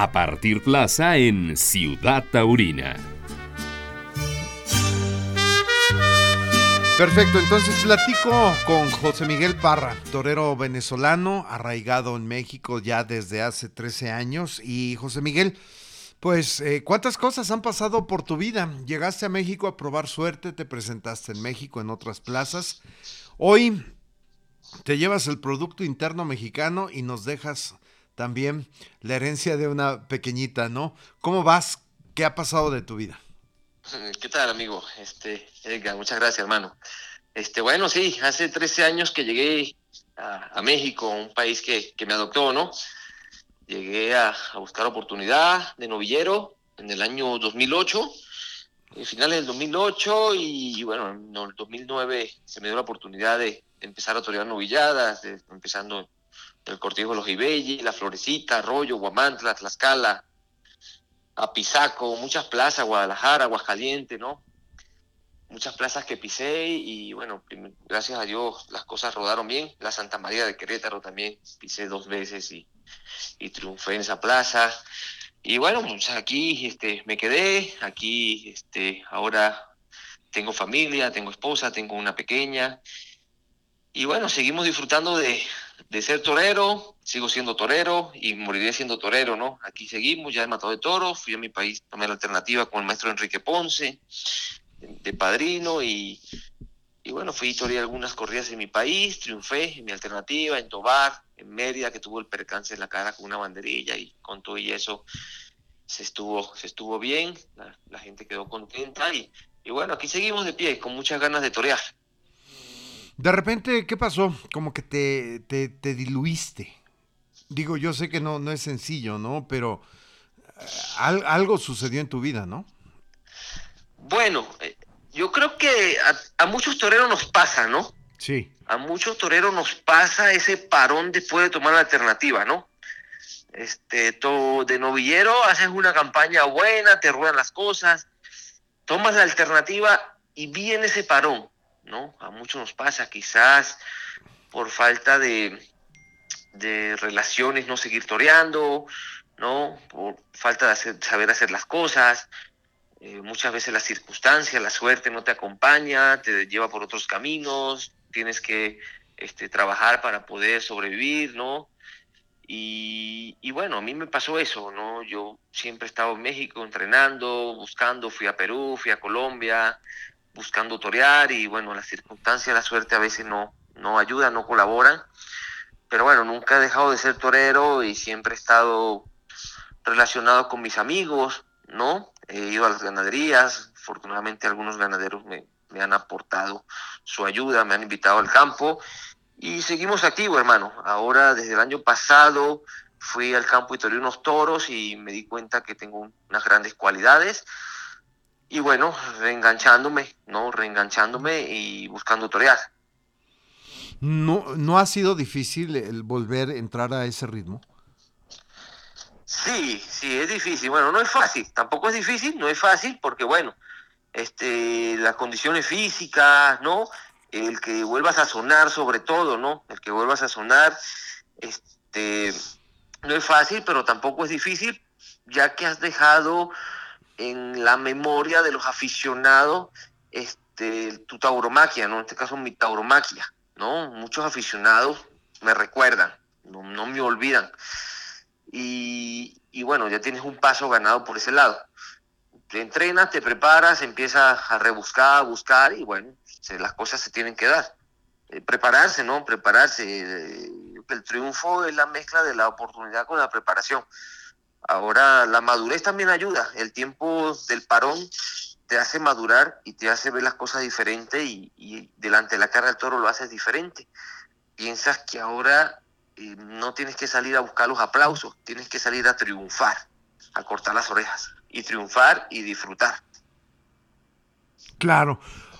a partir plaza en Ciudad Taurina. Perfecto, entonces platico con José Miguel Parra, torero venezolano, arraigado en México ya desde hace 13 años. Y José Miguel, pues, eh, ¿cuántas cosas han pasado por tu vida? Llegaste a México a probar suerte, te presentaste en México, en otras plazas. Hoy te llevas el Producto Interno Mexicano y nos dejas también la herencia de una pequeñita, ¿no? ¿Cómo vas? ¿Qué ha pasado de tu vida? ¿Qué tal, amigo? Este, Edgar, muchas gracias, hermano. Este, bueno, sí, hace 13 años que llegué a, México, un país que, que, me adoptó, ¿no? Llegué a, a, buscar oportunidad de novillero en el año 2008, en finales del 2008, y bueno, en el 2009 se me dio la oportunidad de, empezar a torear novilladas, empezando el Cortijo de los Ibelli, La Florecita, Arroyo, Guamantla, Tlaxcala, Apizaco, muchas plazas, Guadalajara, Aguascalientes, ¿no? Muchas plazas que pisé y bueno, gracias a Dios las cosas rodaron bien. La Santa María de Querétaro también pisé dos veces y, y triunfé en esa plaza. Y bueno, pues aquí este, me quedé, aquí este, ahora tengo familia, tengo esposa, tengo una pequeña. Y bueno, seguimos disfrutando de, de ser torero, sigo siendo torero y moriré siendo torero, ¿no? Aquí seguimos, ya he matado de toros, fui a mi país, tomé la alternativa con el maestro Enrique Ponce, de, padrino, y, y, bueno, fui a algunas corridas en mi país, triunfé en mi alternativa, en Tobar, en Mérida, que tuvo el percance en la cara con una banderilla y con todo y eso se estuvo, se estuvo bien, la, gente quedó contenta y, y bueno, aquí seguimos de pie, con muchas ganas de torear. De repente, ¿qué pasó? Como que te, te, diluiste. Digo, yo sé que no, no es sencillo, ¿no? Pero eh, algo sucedió en tu vida, ¿no? Bueno, eh, yo creo que a, muchos toreros nos pasa, ¿no? Sí. A muchos toreros nos pasa ese parón después de tomar la alternativa, ¿no? Este, todo de novillero haces una campaña buena, te ruedan las cosas, tomas la alternativa y viene ese parón ¿no? A muchos nos pasa, quizás por falta de, de relaciones no seguir toreando, ¿no? Por falta de saber hacer las cosas. Eh, muchas veces las circunstancias, la suerte no te acompaña, te lleva por otros caminos, tienes que este, trabajar para poder sobrevivir, ¿no? Y, y, bueno, a mí me pasó eso, ¿no? Yo siempre he estado en México entrenando, buscando, fui a Perú, fui a Colombia, buscando torear y bueno, las circunstancias, la suerte a veces no, no ayudan, no colaboran. Pero bueno, nunca he dejado de ser torero y siempre he estado relacionado con mis amigos, ¿no? He ido a las ganaderías, afortunadamente algunos ganaderos me, me han aportado su ayuda, me han invitado al campo y seguimos activos, hermano. Ahora, desde el año pasado, fui al campo y toreé unos toros y me di cuenta que tengo unas grandes cualidades y bueno, reenganchándome, ¿no? Reenganchándome y buscando torear. ¿No, ¿No ha sido difícil el volver a entrar a ese ritmo? Sí, sí, es difícil. Bueno, no es fácil, tampoco es difícil, no es fácil porque, bueno, este, las condiciones físicas, ¿no? El que vuelvas a sonar sobre todo, ¿no? El que vuelvas a sonar, este, no es fácil, pero tampoco es difícil, ya que has dejado en la memoria de los aficionados este, tu tauromaquia, ¿no? En este caso mi tauromaquia, ¿no? Muchos aficionados me recuerdan, no, no me olvidan. Y, y, bueno, ya tienes un paso ganado por ese lado. Te entrenas, te preparas, empiezas a rebuscar, a buscar y bueno, se, las cosas se tienen que dar. Eh, prepararse, ¿no? Prepararse. Eh, el triunfo es la mezcla de la oportunidad con la preparación. Ahora la madurez también ayuda. El tiempo del parón te hace madurar y te hace ver las cosas diferentes y, delante de la cara del toro lo haces diferente. Piensas que ahora eh, no tienes que salir a buscar los aplausos, tienes que salir a triunfar, a cortar las orejas y triunfar y disfrutar. Claro.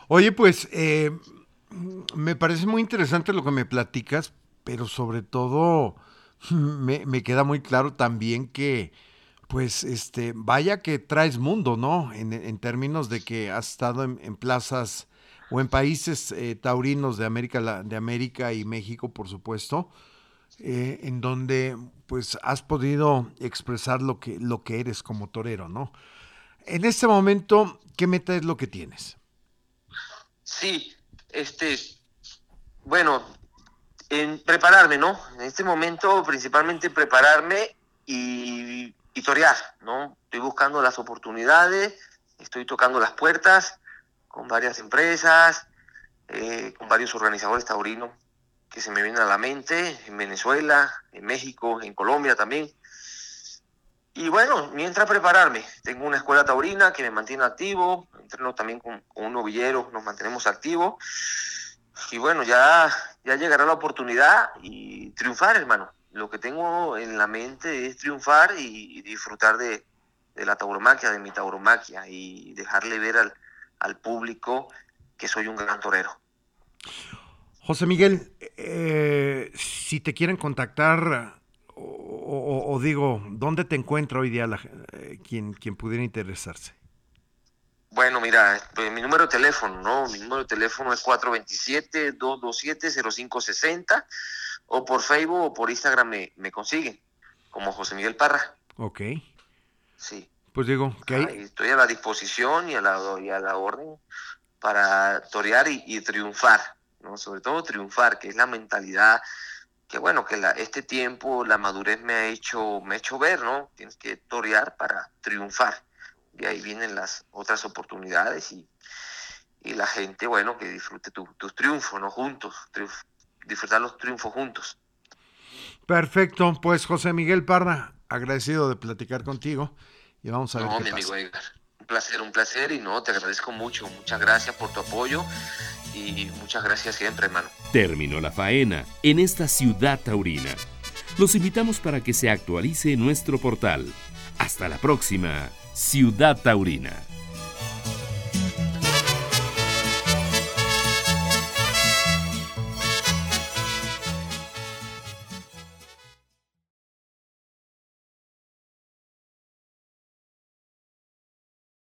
Oye, pues eh, me parece muy interesante lo que me platicas, pero sobre todo me, queda muy claro también que, pues, este, vaya que traes mundo, ¿no? En, términos de que has estado en, plazas o en países eh, taurinos de América, de América y México, por supuesto. eh, en donde pues has podido expresar lo que, lo que eres como torero, ¿no? En este momento, ¿qué meta es lo que tienes? Sí, este, bueno, en prepararme, ¿no? En este momento, principalmente prepararme y, y torear, ¿no? Estoy buscando las oportunidades, estoy tocando las puertas con varias empresas, eh, con varios organizadores taurinos que se me vienen a la mente, en Venezuela, en México, en Colombia también. Y bueno, mientras prepararme, tengo una escuela taurina que me mantiene activo, entreno también con, un novillero, nos mantenemos activos. Y bueno, ya, ya llegará la oportunidad y triunfar, hermano. Lo que tengo en la mente es triunfar y, disfrutar de, de, la tauromaquia, de mi tauromaquia, y dejarle ver al, al público que soy un gran torero. José Miguel, eh, si te quieren contactar o, digo, ¿dónde te encuentra hoy día la, eh, quien, quien pudiera interesarse? Bueno, mira, pues, mi número de teléfono, ¿no? Mi número de teléfono es 427-227-0560 o por Facebook o por Instagram me, me consiguen como José Miguel Parra. Ok. Sí. Pues digo, que hay... Estoy a la disposición y a la, y a la orden para torear y, triunfar, ¿no? Sobre todo triunfar, que es la mentalidad que bueno, que la, este tiempo, la madurez me ha hecho, me ha hecho ver, ¿no? Tienes que torear para triunfar. Y ahí vienen las otras oportunidades y, y la gente, bueno, que disfrute tus triunfos, ¿no? Juntos, disfrutar los triunfos juntos. Perfecto, pues José Miguel Parra, agradecido de platicar contigo y vamos a ver. No, mi amigo Edgar, un placer, un placer y no, te agradezco mucho, muchas gracias por tu apoyo y muchas gracias siempre, hermano. Terminó la faena en esta ciudad taurina. Los invitamos para que se actualice nuestro portal. Hasta la próxima, Ciudad Taurina.